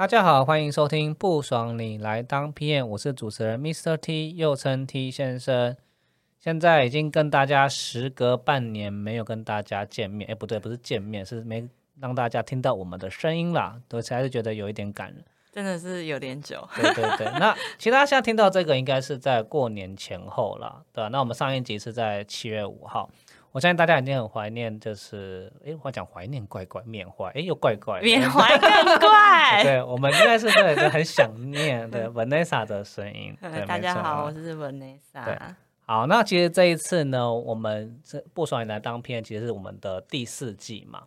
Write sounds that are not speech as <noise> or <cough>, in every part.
大家好，欢迎收听不爽你来当 PM，我是主持人 Mr. T，又称 T 先生。现在已经跟大家时隔半年没有跟大家见面，哎，不对，不是见面，是没让大家听到我们的声音啦。对，还是觉得有一点感人，真的是有点久。对对对，<laughs> 那其实大家现在听到这个应该是在过年前后了，对那我们上一集是在七月五号。我相信大家已经很怀念，就是哎，我讲怀念怪怪，缅怀哎又怪怪，缅怀更怪。<laughs> 对，我们应该是对对很想念对 <laughs> Vanessa 的声音。大家好，我是 Vanessa。对，好，那其实这一次呢，我们这不爽来当片，其实是我们的第四季嘛。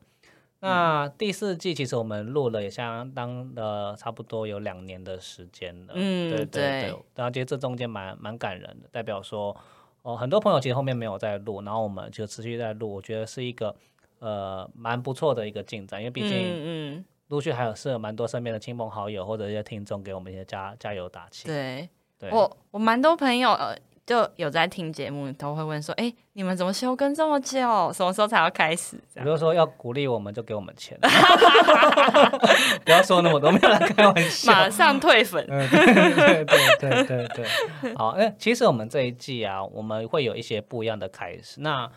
那第四季其实我们录了也相当的差不多有两年的时间了。嗯，对对对。然后其实这中间蛮蛮感人的，代表说。哦，很多朋友其实后面没有在录，然后我们就持续在录，我觉得是一个呃蛮不错的一个进展，因为毕竟陆续还有是蛮多身边的亲朋好友或者一些听众给我们一些加加油打气。对，我我蛮多朋友呃。就有在听节目，都会问说：“哎，你们怎么休更这么久？什么时候才要开始？”比如说要鼓励我们，就给我们钱。<laughs> 不要说那么多，没有人开玩笑。马上退粉。对对对对对对。好，哎，其实我们这一季啊，我们会有一些不一样的开始。那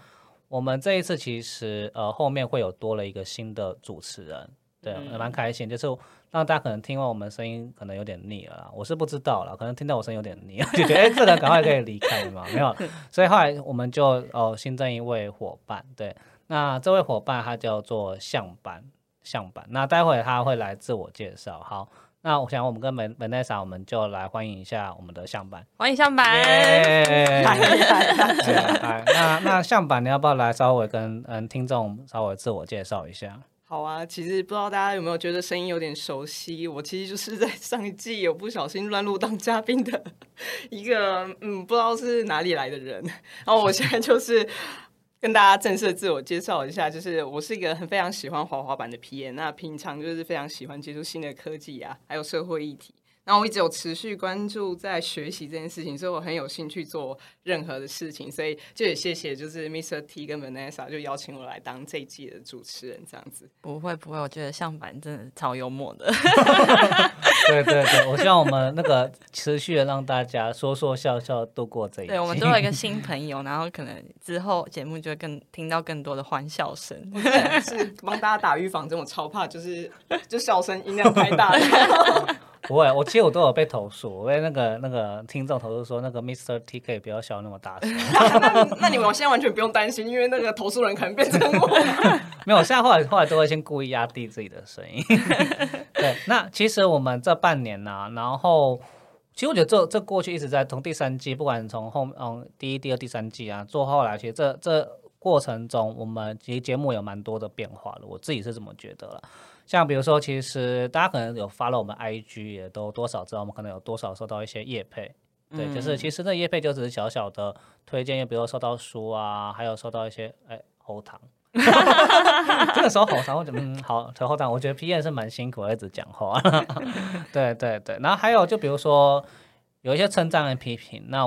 我们这一次其实呃，后面会有多了一个新的主持人，对，也蛮开心，就是。那大家可能听完我们声音，可能有点腻了啦，我是不知道了。可能听到我声音有点腻，<laughs> 就觉得哎，这人赶快可以离开嘛，没有。<laughs> 所以后来我们就哦新增一位伙伴，对，那这位伙伴他叫做向板，向板。那待会他会来自我介绍。好，那我想我们跟门门奈莎我们就来欢迎一下我们的向板，欢迎向班。<laughs> 那那向板，你要不要来稍微跟嗯听众稍微自我介绍一下？好啊，其实不知道大家有没有觉得声音有点熟悉？我其实就是在上一季有不小心乱入当嘉宾的 <laughs> 一个，嗯，不知道是哪里来的人。然后我现在就是跟大家正式自我介绍一下，就是我是一个很非常喜欢滑滑板的 P N，那平常就是非常喜欢接触新的科技啊，还有社会议题。那我一直有持续关注在学习这件事情，所以我很有兴趣做任何的事情，所以就也谢谢就是 Mr. T 跟 Vanessa 就邀请我来当这一季的主持人这样子。不会不会，我觉得相反真的超幽默的。<laughs> 对对对，我希望我们那个持续的让大家说说笑笑度过这一。对，我们都有一个新朋友，然后可能之后节目就会更听到更多的欢笑声。是帮大家打预防针，我超怕就是就笑声音量太大。<laughs> 不会，我其实我都有被投诉，我被那个那个听众投诉说，那个 Mr. T K 不要笑那么大声。<laughs> 那你们现在完全不用担心，因为那个投诉人可能变成我。<laughs> 没有，现在后来后来都会先故意压低自己的声音。<laughs> 对，那其实我们这半年呢，然后其实我觉得这这过去一直在从第三季，不管从后嗯第一、第二、第三季啊，做后来，其实这这过程中，我们其实节目有蛮多的变化了，我自己是这么觉得了。像比如说，其实大家可能有发了我们 IG，也都多少知道我们可能有多少收到一些业配，对，就是其实那业配就只是小小的推荐，又比如收到书啊，还有收到一些哎喉糖，<laughs> 这个时候喉糖，我觉得嗯好，扯喉糖，我觉得 P N 是蛮辛苦，一直讲话，<laughs> 对对对，然后还有就比如说有一些称赞和批评，那。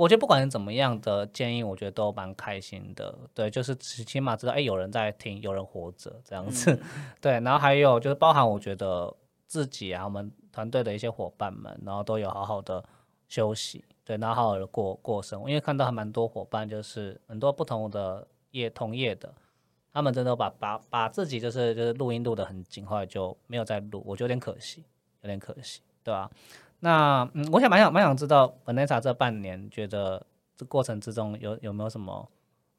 我觉得不管是怎么样的建议，我觉得都蛮开心的。对，就是起码知道，哎，有人在听，有人活着这样子。<laughs> 对，然后还有就是包含我觉得自己啊，我们团队的一些伙伴们，然后都有好好的休息，对，然后好好的过过生活。因为看到还蛮多伙伴，就是很多不同的业同业的，他们真的把把把自己就是就是录音录的很紧，后来就没有再录，我觉得有点可惜，有点可惜，对吧？那嗯，我想蛮想蛮想知道，Vanessa 这半年觉得这过程之中有有没有什么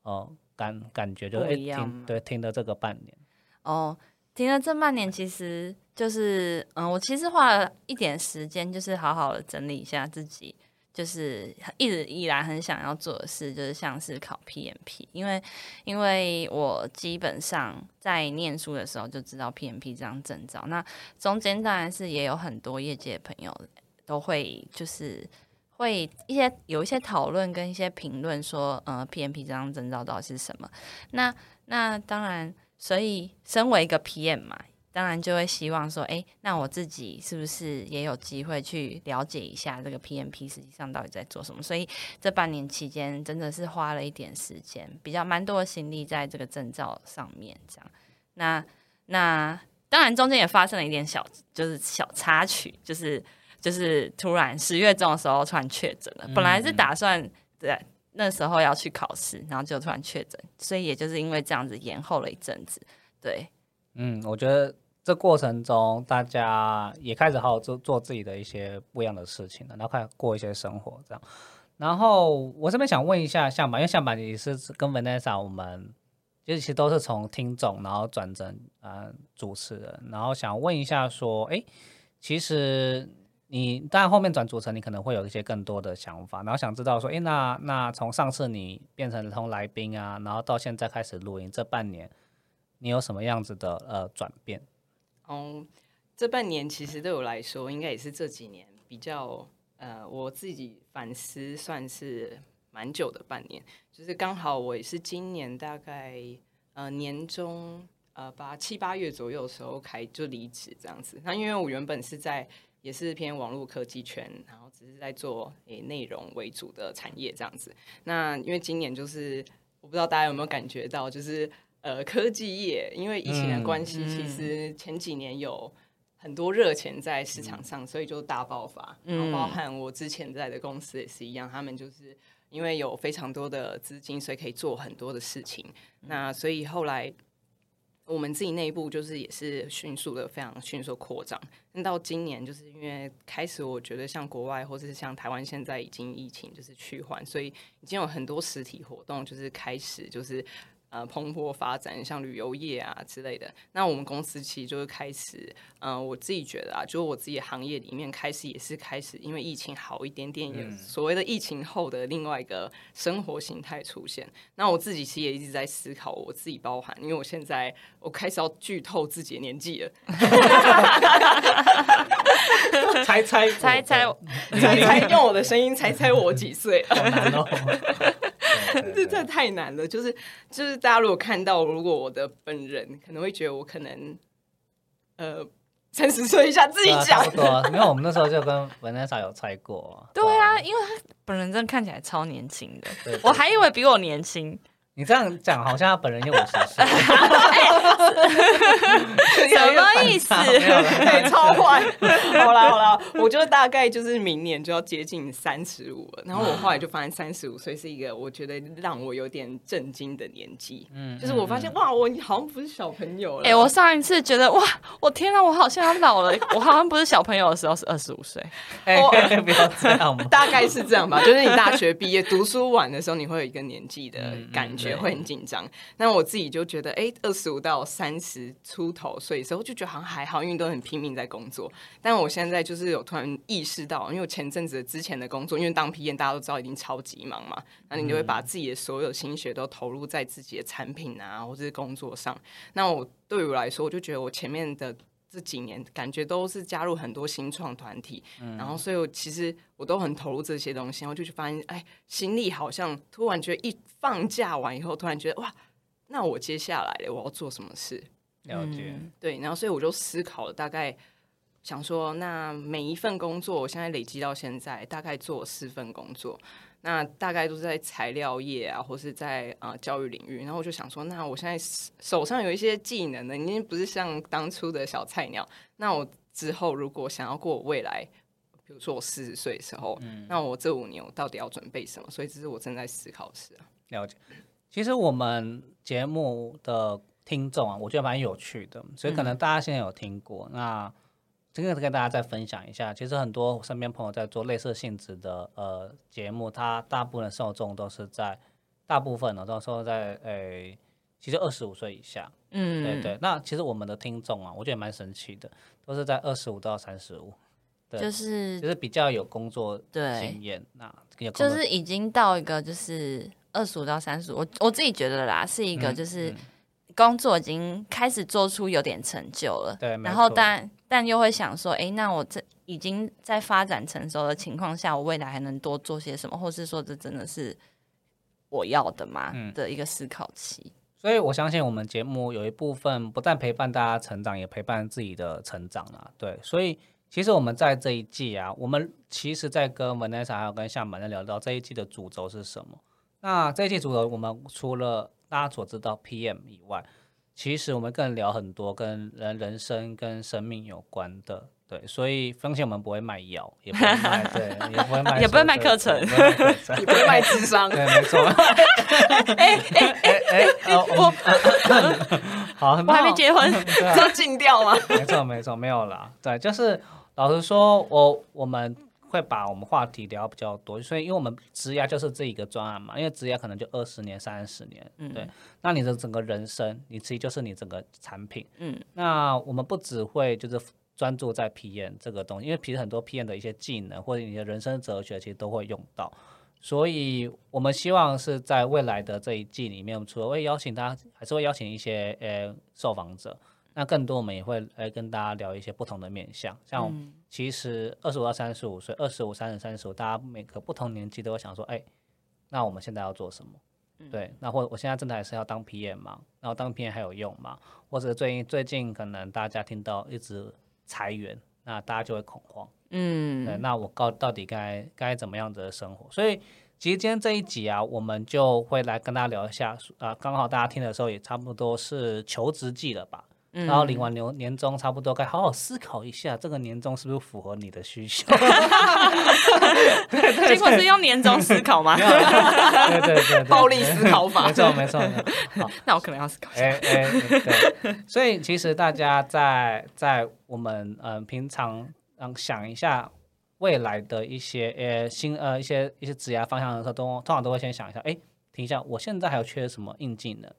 呃感感觉，就是哎听对听的这个半年。哦，听了这半年，其实就是嗯，我其实花了一点时间，就是好好的整理一下自己，就是一直以来很想要做的事，就是像是考 PMP，因为因为我基本上在念书的时候就知道 PMP 这张证照，那中间当然是也有很多业界朋友都会就是会一些有一些讨论跟一些评论说，呃，PMP 这张证照到底是什么？那那当然。所以，身为一个 PM 嘛，当然就会希望说，哎，那我自己是不是也有机会去了解一下这个 PMP 实际上到底在做什么？所以这半年期间，真的是花了一点时间，比较蛮多的心力在这个证照上面。这样，那那当然中间也发生了一点小，就是小插曲，就是就是突然十月中的时候突然确诊了，本来是打算对。那时候要去考试，然后就突然确诊，所以也就是因为这样子延后了一阵子。对，嗯，我觉得这过程中大家也开始好好做做自己的一些不一样的事情了，然后开始过一些生活这样。然后我这边想问一下向板，因为向板也是跟 Vanessa 我们其实都是从听众然后转成呃主持人，然后想问一下说，哎，其实。你当然后面转组成，你可能会有一些更多的想法，然后想知道说，诶，那那从上次你变成从来宾啊，然后到现在开始录音这半年，你有什么样子的呃转变？哦，这半年其实对我来说，应该也是这几年比较呃我自己反思算是蛮久的半年，就是刚好我也是今年大概呃年中呃八七八月左右的时候开就离职这样子，那因为我原本是在。也是偏网络科技圈，然后只是在做诶内容为主的产业这样子。那因为今年就是我不知道大家有没有感觉到，就是呃科技业因为疫情的关系，其实前几年有很多热钱在市场上，所以就大爆发。然后包含我之前在的公司也是一样，他们就是因为有非常多的资金，所以可以做很多的事情。那所以后来。我们自己内部就是也是迅速的非常迅速扩张，那到今年就是因为开始，我觉得像国外或者是像台湾现在已经疫情就是趋缓，所以已经有很多实体活动就是开始就是。呃，蓬勃发展，像旅游业啊之类的。那我们公司其实就是开始，嗯，我自己觉得啊，就是我自己行业里面开始也是开始，因为疫情好一点点，也所谓的疫情后的另外一个生活形态出现。那我自己其实也一直在思考，我自己包含，因为我现在我开始要剧透自己的年纪了。<laughs> 猜猜猜猜猜猜，用我的声音猜猜我几岁？<laughs> 这这太难了，就是就是大家如果看到，如果我的本人可能会觉得我可能呃三十岁以下自己讲，因为我们那时候就跟文娜莎有猜过，对啊，因为他本人真的看起来超年轻的，我还以为比我年轻。你这样讲，好像他本人就五十岁，<laughs> <laughs> 什么意思？<laughs> 对，超坏。好啦好啦，我就大概就是明年就要接近三十五了，然后我后来就发现三十五岁是一个我觉得让我有点震惊的年纪。嗯，就是我发现哇，我好像不是小朋友了。哎，我上一次觉得哇，我天啊，我好像要老了。我好像不是小朋友的时候是二十五岁。哎，不要这样嘛。大概是这样吧，就是你大学毕业读书晚的时候，你会有一个年纪的感觉。也会很紧张，那我自己就觉得，哎，二十五到三十出头岁的时候，就觉得好像还好，因为都很拼命在工作。但我现在就是有突然意识到，因为我前阵子之前的工作，因为当 P N 大家都知道已经超级忙嘛，那你就会把自己的所有心血都投入在自己的产品啊，或者是工作上。那我对于我来说，我就觉得我前面的。这几年感觉都是加入很多新创团体，然后所以我其实我都很投入这些东西，然后就去发现，哎，心力好像突然觉得一放假完以后，突然觉得哇，那我接下来我要做什么事？了解，对，然后所以我就思考了，大概想说，那每一份工作，我现在累积到现在，大概做四份工作。那大概都是在材料业啊，或是在啊教育领域。然后我就想说，那我现在手上有一些技能呢，已经不是像当初的小菜鸟。那我之后如果想要过未来，比如说我四十岁的时候，嗯那我这五年我到底要准备什么？所以这是我正在思考的事啊。了解。其实我们节目的听众啊，我觉得蛮有趣的，所以可能大家现在有听过那。这个跟大家再分享一下，其实很多身边朋友在做类似性质的呃节目，他大部分受众都是在大部分呢都是在诶其实二十五岁以下，嗯，对对。那其实我们的听众啊，我觉得也蛮神奇的，都是在二十五到三十五，对就是就是比较有工作对，经验，那有就是已经到一个就是二十五到三十，我我自己觉得啦，是一个嗯就是嗯。工作已经开始做出有点成就了，对，然后错。但但又会想说，诶，那我这已经在发展成熟的情况下，我未来还能多做些什么，或是说这真的是我要的吗？嗯的一个思考期。所以我相信我们节目有一部分不但陪伴大家成长，也陪伴自己的成长啊。对，所以其实我们在这一季啊，我们其实在跟 Vanessa 还有跟厦门在聊到这一季的主轴是什么。那这一季主轴，我们除了大家所知道 PM 以外，其实我们更聊很多跟人人生跟生命有关的。对，所以风险我们不会卖药，也不会卖，<laughs> 对，也不会卖，也不会卖课 <laughs> 程也不会卖智商，对，没错。<laughs> 哎哎哎，哎我好，我还没结婚，对啊这样禁掉吗？没错没错，没有啦。对，就是老实说，我我们会把我们话题聊比较多，所以因为我们职涯就是这一个专案嘛，因为职涯可能就二十年、三十年，嗯对。那你的整个人生，你其实就是你整个产品。嗯那我们不只会就是专注在 PM 这个东西，因为其实很多 PM 的一些技能或者你的人生哲学，其实都会用到。所以我们希望是在未来的这一季里面，我们除了会邀请大家，还是会邀请一些呃受访者。那更多我们也会来跟大家聊一些不同的面向，像嗯其实二十五到三十五岁，二十五、三十、三十五，大家每个不同年纪都会想说，哎、那我们现在要做什么？对，那或我现在真的还是要当 PM 嘛？然后当 PM 还有用吗？或者最近最近可能大家听到一直裁员，那大家就会恐慌。嗯对，嗯，那我告到底该该怎么样子的生活？所以其实今天这一集啊，我们就会来跟大家聊一下啊，刚好大家听的时候也差不多是求职季了吧？嗯然后领完年年终，差不多该好好思考一下，这个年终是不是符合你的需求？<laughs> 结果是用年终思考吗？对对对对，暴力思考法没错没错。<laughs> 那我可能要思考一下。哎哎，对，所以其实大家在在我们嗯、呃平常嗯想一下未来的一些呃新呃一些一些职业方向的时候，都通常都会先想一下，哎，停一下，我现在还有缺什么硬技能，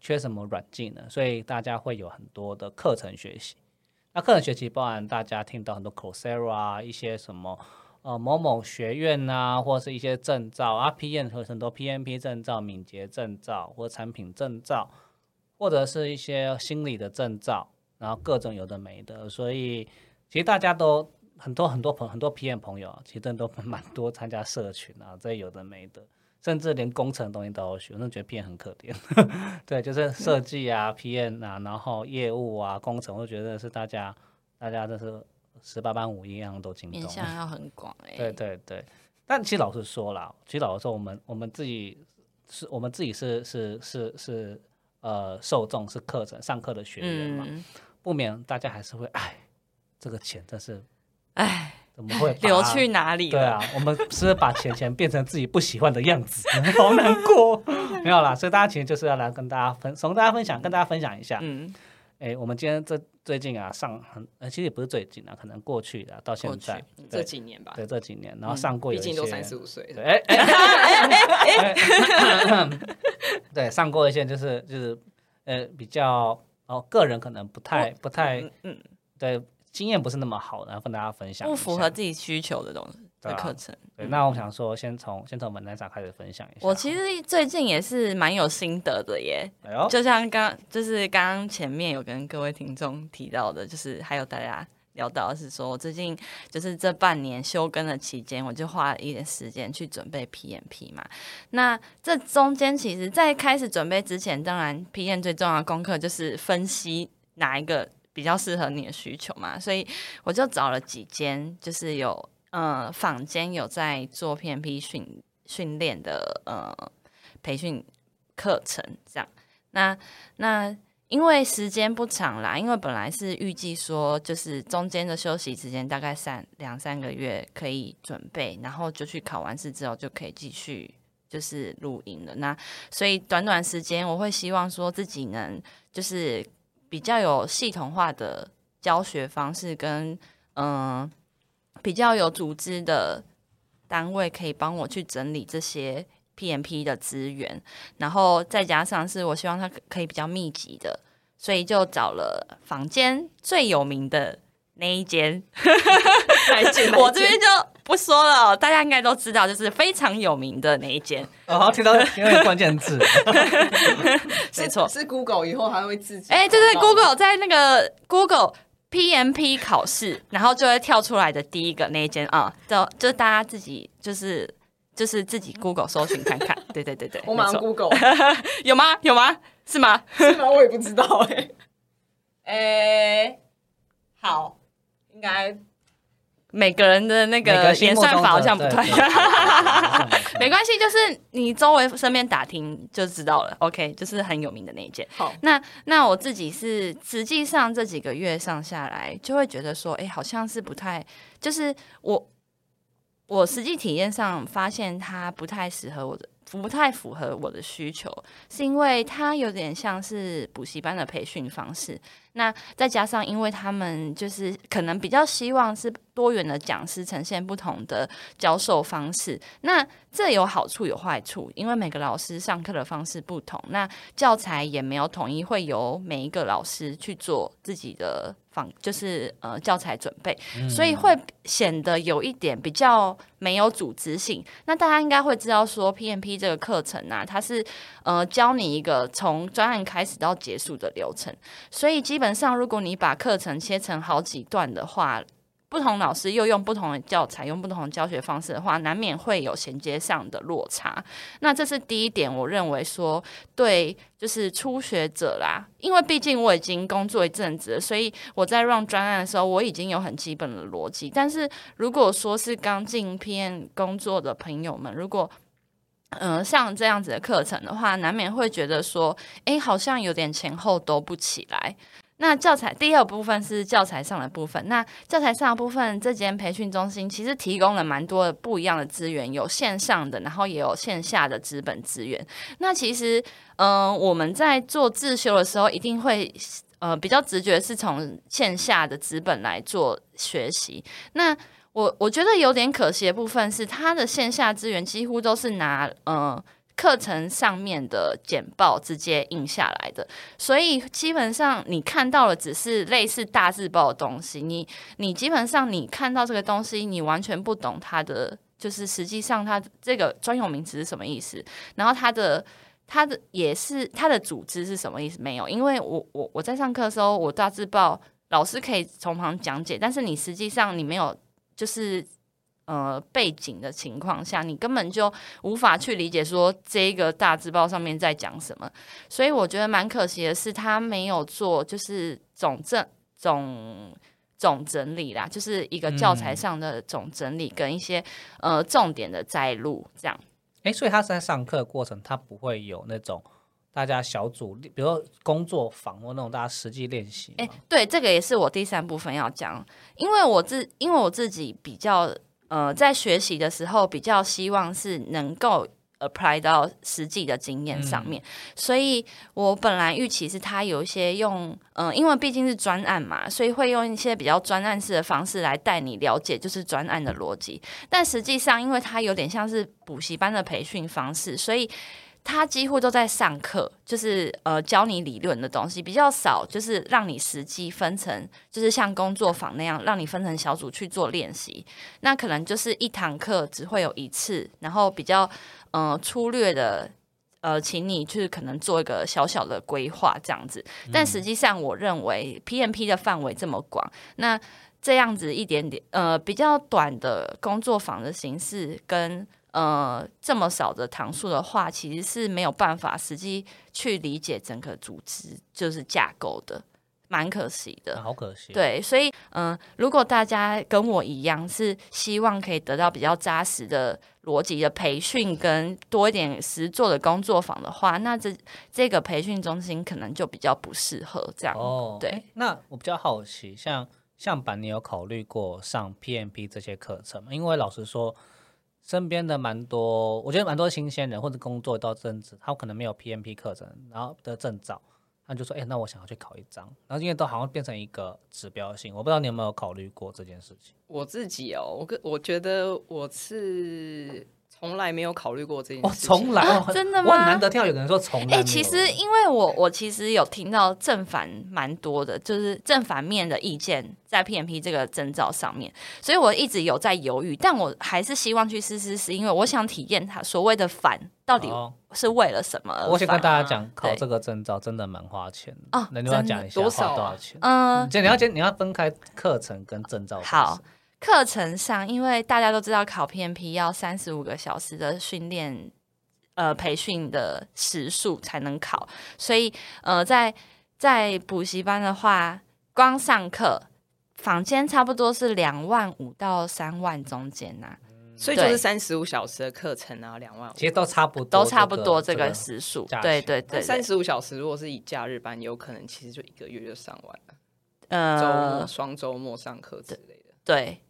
缺什么软技能，所以大家会有很多的课程学习。那课程学习包含大家听到很多 Coursera 啊，一些什么呃某某学院呐、或是一些证照啊，PM 和很多 PMP 证照、敏捷证照或产品证照，或者是一些心理的证照，然后各种有的没的，所以其实大家都很多很多朋很多 PM 朋友，其实都蛮多参加社群啊，这有的没的，甚至连工程的东西都要学，我真的觉得 PM 很可怜。<laughs> 对，就是设计啊、<laughs> PM 啊，然后业务啊、工程，我觉得是大家大家都是十八般武艺一样都精通。面向要很广哎、对对对，但其实老实说啦，其实老实说，我们我们自己是我们自己是是是是呃受众是课程上课的学员嘛，嗯，不免大家还是会哎，这个钱真是哎，怎么会 <laughs> 流去哪里了？对啊，我们是把钱钱变成自己不喜欢的样子，<laughs> 好难过。<laughs> 没有啦，所以大家其实就是要来跟大家分，从大家分享，跟大家分享一下。嗯，哎、我们今天这最近啊上很，呃，其实也不是最近啊，可能过去的到现在，这对几年吧，对这几年，然后上过一些，毕竟都三十五岁对，了。哎哎哎哎，对，上过一些就是就是呃比较哦，个人可能不太不太嗯嗯，对经验不是那么好，然后跟大家分享不，符合自己需求的东西的课程。对，那我想说，先从先从门南莎开始分享一下。我其实最近也是蛮有心得的耶，哎，就像刚就是刚刚前面有跟各位听众提到的，就是还有大家聊到是说，我最近就是这半年休更的期间，我就花了一点时间去准备 PMP 嘛。那这中间其实，在开始准备之前，当然 PM 最重要的功课就是分析哪一个比较适合你的需求嘛，所以我就找了几间，就是有呃坊间有在做 PMP 训训练的呃培训课程这样。那那因为时间不长啦，因为本来是预计说就是中间的休息时间大概三两三个月可以准备，然后就去考完试之后就可以继续就是录音了。那所以短短时间，我会希望说自己能就是比较有系统化的教学方式跟嗯、比较有组织的单位可以帮我去整理这些 PMP 的资源，然后再加上是我希望它可可以比较密集的，所以就找了房间最有名的那一间，哪一间？<laughs> 我这边就不说了，大家应该都知道，就是非常有名的那一间，哦，好，听到听到关键字，<laughs> 没错。是 Google 以后还会自己哎，对对找到，Google 在那个 Google PMP 考试，然后就会跳出来的第一个那一间啊，就就大家自己就是就是自己 Google 搜寻看看，<laughs> 对对对对，我马上 Google，<laughs> 有吗？有吗？是吗？是吗？我也不知道哎。诶、好，应该每个人的那个个演算法好像不太 <laughs> 没关系，就是你周围身边打听就知道了。OK，就是很有名的那一件。好，那那我自己是实际上这几个月上下来，就会觉得说，哎、好像是不太，就是我我实际体验上发现它不太适合我的，不太符合我的需求，是因为它有点像是补习班的培训方式。那再加上，因为他们就是可能比较希望是多元的讲师呈现不同的教授方式，那这有好处有坏处，因为每个老师上课的方式不同，那教材也没有统一，会由每一个老师去做自己的仿，就是呃教材准备，所以会显得有一点比较没有组织性。那大家应该会知道说，PMP 这个课程啊，它是呃教你一个从专案开始到结束的流程，所以基本上如果你把课程切成好几段的话，不同老师又用不同的教材，用不同的教学方式的话，难免会有衔接上的落差。那这是第一点，我认为说对，就是初学者啦，因为毕竟我已经工作一阵子了，所以我在 run 专案的时候，我已经有很基本的逻辑。但是如果说是刚进片工作的朋友们，如果嗯、像这样子的课程的话，难免会觉得说，诶，好像有点前后都不起来。那教材第二部分是教材上的部分。那教材上的部分，这间培训中心其实提供了蛮多的不一样的资源，有线上的，然后也有线下的资本资源。那其实，嗯、我们在做自修的时候，一定会呃比较直觉是从线下的资本来做学习。那我我觉得有点可惜的部分是，它的线下资源几乎都是拿呃课程上面的简报直接印下来的，所以基本上你看到的只是类似大字报的东西，你你基本上你看到这个东西，你完全不懂它的就是实际上它这个专有名词是什么意思，然后它的。它的也是它的组织是什么意思？没有，因为我我我在上课的时候，我大字报老师可以从旁讲解，但是你实际上你没有就是呃背景的情况下，你根本就无法去理解说这个大字报上面在讲什么。所以我觉得蛮可惜的是，他没有做就是总正总总整理啦，就是一个教材上的总整理跟一些、呃重点的摘录这样。哎，所以他是在上课的过程，他不会有那种大家小组，比如说工作坊或那种大家实际练习哎、吗？对，这个也是我第三部分要讲，因为我自因为我自己比较呃，在学习的时候比较希望是能够 apply 到实际的经验上面，所以我本来预期是他有一些用，嗯、因为毕竟是专案嘛，所以会用一些比较专案式的方式来带你了解就是专案的逻辑，但实际上因为它有点像是补习班的培训方式，所以。他几乎都在上课，就是呃教你理论的东西，比较少就是让你实际分成，就是像工作坊那样，让你分成小组去做练习。那可能就是一堂课只会有一次，然后比较呃粗略的。呃，请你去可能做一个小小的规划这样子，但实际上我认为 PMP 的范围这么广，那这样子一点点呃比较短的工作坊的形式跟呃这么少的堂数的话，其实是没有办法实际去理解整个组织就是架构的，蛮可惜的。啊好可惜。，对，所以嗯、呃如果大家跟我一样是希望可以得到比较扎实的逻辑的培训，跟多一点实做的工作坊的话，那这这个培训中心可能就比较不适合这样。哦，对那我比较好奇，像像板，你有考虑过上 PMP 这些课程吗？因为老实说，身边的蛮多，我觉得蛮多新鲜人或者工作到政治，他可能没有 PMP 课程，然后的证照，他就说，哎、那我想要去考一张，然后因为都好像变成一个指标性，我不知道你有没有考虑过这件事情。我自己哦，我跟我觉得我是从来没有考虑过这事情。从来哦真的吗我很难得听到有人说从来哎、有。其实因为我我其实有听到正反蛮多的，就是正反面的意见在 PMP 这个征兆上面，所以我一直有在犹豫，但我还是希望去试试，是因为我想体验它所谓的反到底哦是为了什么而我先跟。大家讲，考对这个证照真的蛮花钱的哦那你要真的讲一下多少啊花多少钱？嗯、就你要先你要分开课程跟证照。好，课程上，因为大家都知道考 PMP 要三十五个小时的训练，呃，培训的时数才能考，所以呃，在在补习班的话，光上课，房间差不多是两万五到三万中间呐、所以就是三十五小时的课程啊，两万五。其实都差不多，都差不多这这个时数。对对对对，三十五小时如果是以假日班，有可能其实就一个月就上完了。周呃末、，双周末上课之类的。对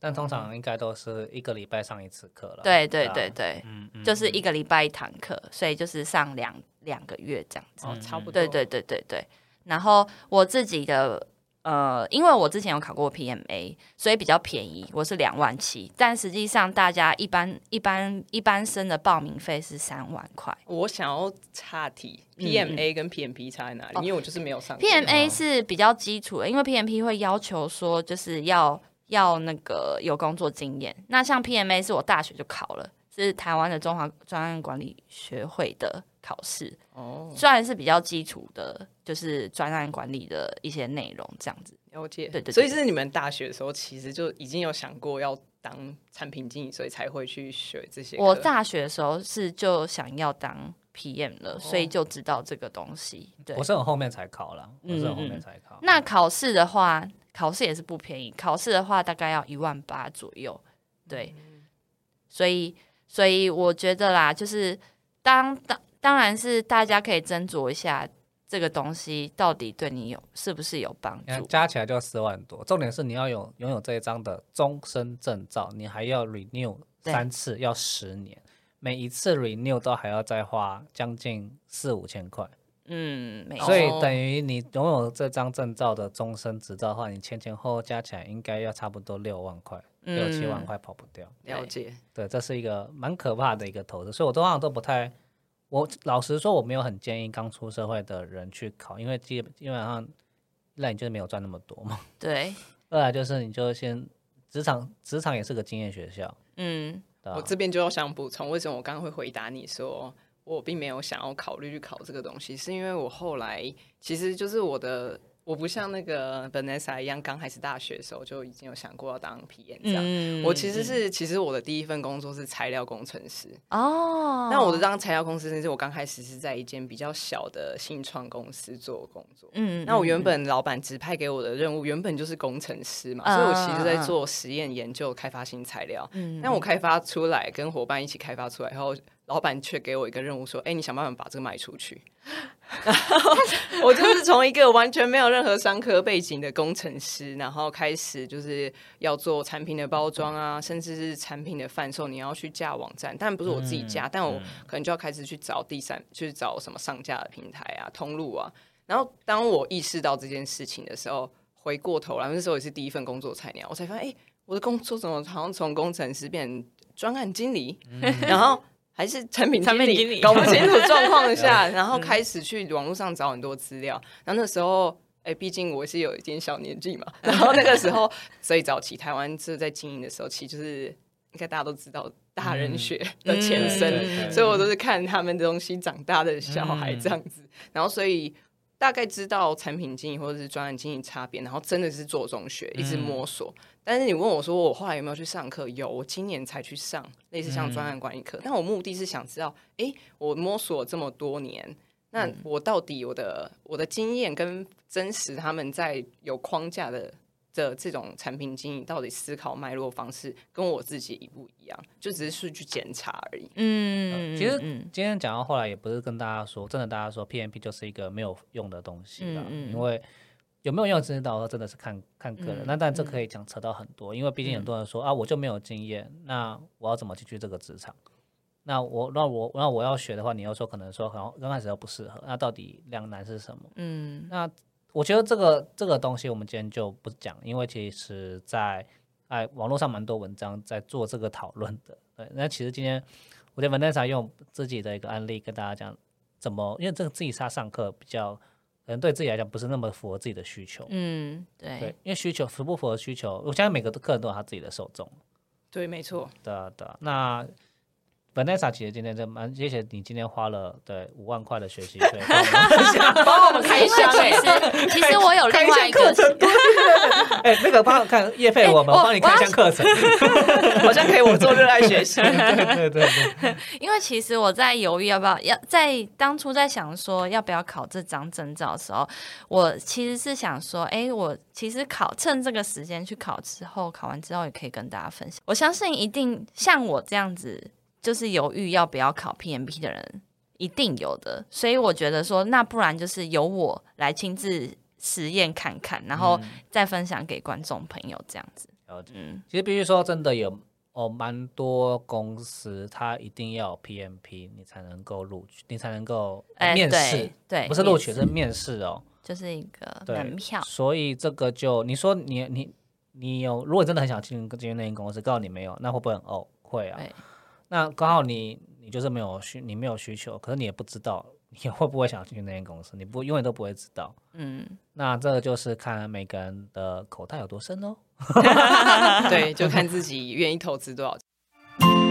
但通常应该都是一个礼拜上一次课了。对对啊对对，嗯嗯就是一个礼拜一堂课，所以就是上两两个月这样子。哦，差不多。对对对对对。然后我自己的呃，因为我之前有考过 PMA，所以比较便宜，我是两万七。但实际上，大家一般一般一般生的报名费是三万块。我想要岔题嗯，PMA 跟 PMP 差在哪里？因为我就是没有上过 PMA 是比较基础的，因为 PMP 会要求说就是要要那个有工作经验。那像 PMA 是我大学就考了，是台湾的中华专案管理学会的考试，哦，虽然是比较基础的，就是专案管理的一些内容这样子。了解。对对對所以是你们大学的时候，其实就已经有想过要当产品经理，所以才会去学这些。我大学的时候是就想要当 PM 了，所以哦就知道这个东西。对我，是很后面才考了，我是很后面才考。那考试的话，考试也是不便宜，考试的话大概要一万八左右。对，所以所以我觉得啦，就是当当当然是大家可以斟酌一下这个东西到底对你有是不是有帮助。加起来就四万多，重点是你要有拥有这一张的终身证照，你还要 renew 三次，要十年，每一次 renew 都还要再花将近四五千块，嗯，没所以哦等于你拥有这张证照的终身执照的话，你前前后后加起来应该要差不多六万块，六七万嗯。块跑不掉。了解。对，这是一个蛮可怕的一个投资，所以我通常都不太，我老实说，我没有很建议刚出社会的人去考，因为基基本上，一来你就是没有赚那么多嘛，<laughs> 对，二来就是你就先职场，职场也是个经验学校，嗯。我这边就要想补充，为什么我刚刚会回答你说我并没有想要考虑去考这个东西，是因为我后来其实就是我的，我不像那个 Vanessa 一样，刚开始大学的时候就已经有想过要当 PM 这样。嗯我其实是，其实我的第一份工作是材料工程师。哦，那我的当材料工程师，是我刚开始是在一间比较小的新创公司做工作。嗯，那我原嗯本老板指派给我的任务，原本就是工程师嘛，嗯所以我其实在做实验研究，开发新材料。嗯但我开发出来，跟伙伴一起开发出来，然后老板却给我一个任务，说：“哎、你想办法把这个卖出去。” <laughs> 然后我就是从一个完全没有任何商科背景的工程师，然后开始就是要做产品的包装啊，甚至是产品的贩售，你要去架网站，但不是我自己架，但我可能就要开始去找第三，去找什么上架的平台啊、通路啊。然后当我意识到这件事情的时候，回过头来，那时候也是第一份工作菜鸟，我才发现，哎、我的工作怎么好像从工程师变成专案经理，<laughs> 然后还是产品产品经经理。搞不清楚状况下，<laughs> 然后开始去网络上找很多资料。然后那时候，哎、毕竟我是有一点小年纪嘛，<laughs> 然后那个时候，<laughs> 所以早期台湾是在经营的时候，其实就是应该大家都知道大人学的前身，所以我都是看他们的东西长大的小孩这样子，然后所以。大概知道产品经理或者是专案经营差别，然后真的是做中学，一直摸索。但是你问我说，我后来有没有去上课？有，我今年才去上类似像专案管理课。但我目的是想知道，诶，我摸索这么多年，那我到底我的我的经验跟真实他们在有框架的的这种产品经营，到底思考脉络方式跟我自己一不一样？就只是去去检查而已。嗯，其实嗯今天讲到后来，也不是跟大家说，真的大家说 PMP 就是一个没有用的东西啦，嗯嗯因为有没有用知道，真的是看看个人。嗯那但这可以讲扯到很多，因为毕竟很多人说、啊，我就没有经验，那我要怎么进去这个职场？那我那我那我要学的话，你又说可能说好像刚开始又不适合，那到底两难是什么？嗯那我觉得这个这个东西我们今天就不讲，因为其实在哎网络上蛮多文章在做这个讨论的，对，那其实今天我觉得 Vanessa 用自己的一个案例跟大家讲怎么，因为这个自己他上课比较，可能对自己来讲不是那么符合自己的需求。嗯，对对，，因为需求符不符合需求，我相信每个客人都有他自己的受众。对，没错。对啊，对啊。那 Vanessa 其实今天真蛮，谢谢你今天花了对五万块的学习费，帮我们帮我们开因箱其实其实我有另外一个，<laughs> 哎、那个帮看叶费我们，帮你开箱课程。<laughs> 好像可以我做热爱学习。对对对对，<laughs> 因为其实我在犹豫要不要要在当初在想说要不要考这张证照的时候，我其实是想说，哎，我其实考趁这个时间去考之后，考完之后也可以跟大家分享。我相信一定像我这样子，就是犹豫要不要考 PMP 的人，一定有的。所以我觉得说，那不然就是由我来亲自实验看看，然后再分享给观众朋友这样子。嗯，其实必须说，真的有哦，蛮多公司它一定要有 PMP，你才能够录取，你才能够、面试对，不是录取，面是面试哦。就是一个对门票。所以这个就你说你你你有，如果真的很想进进那间公司，告诉你没有，那会不会很哦？会啊。对，那刚好你你就是没有需你没有需求，可是你也不知道你会不会想进去那间公司，你不永远都不会知道。嗯，那这个就是看每个人的口袋有多深哦。<laughs> 对，就看自己愿意投资多少钱。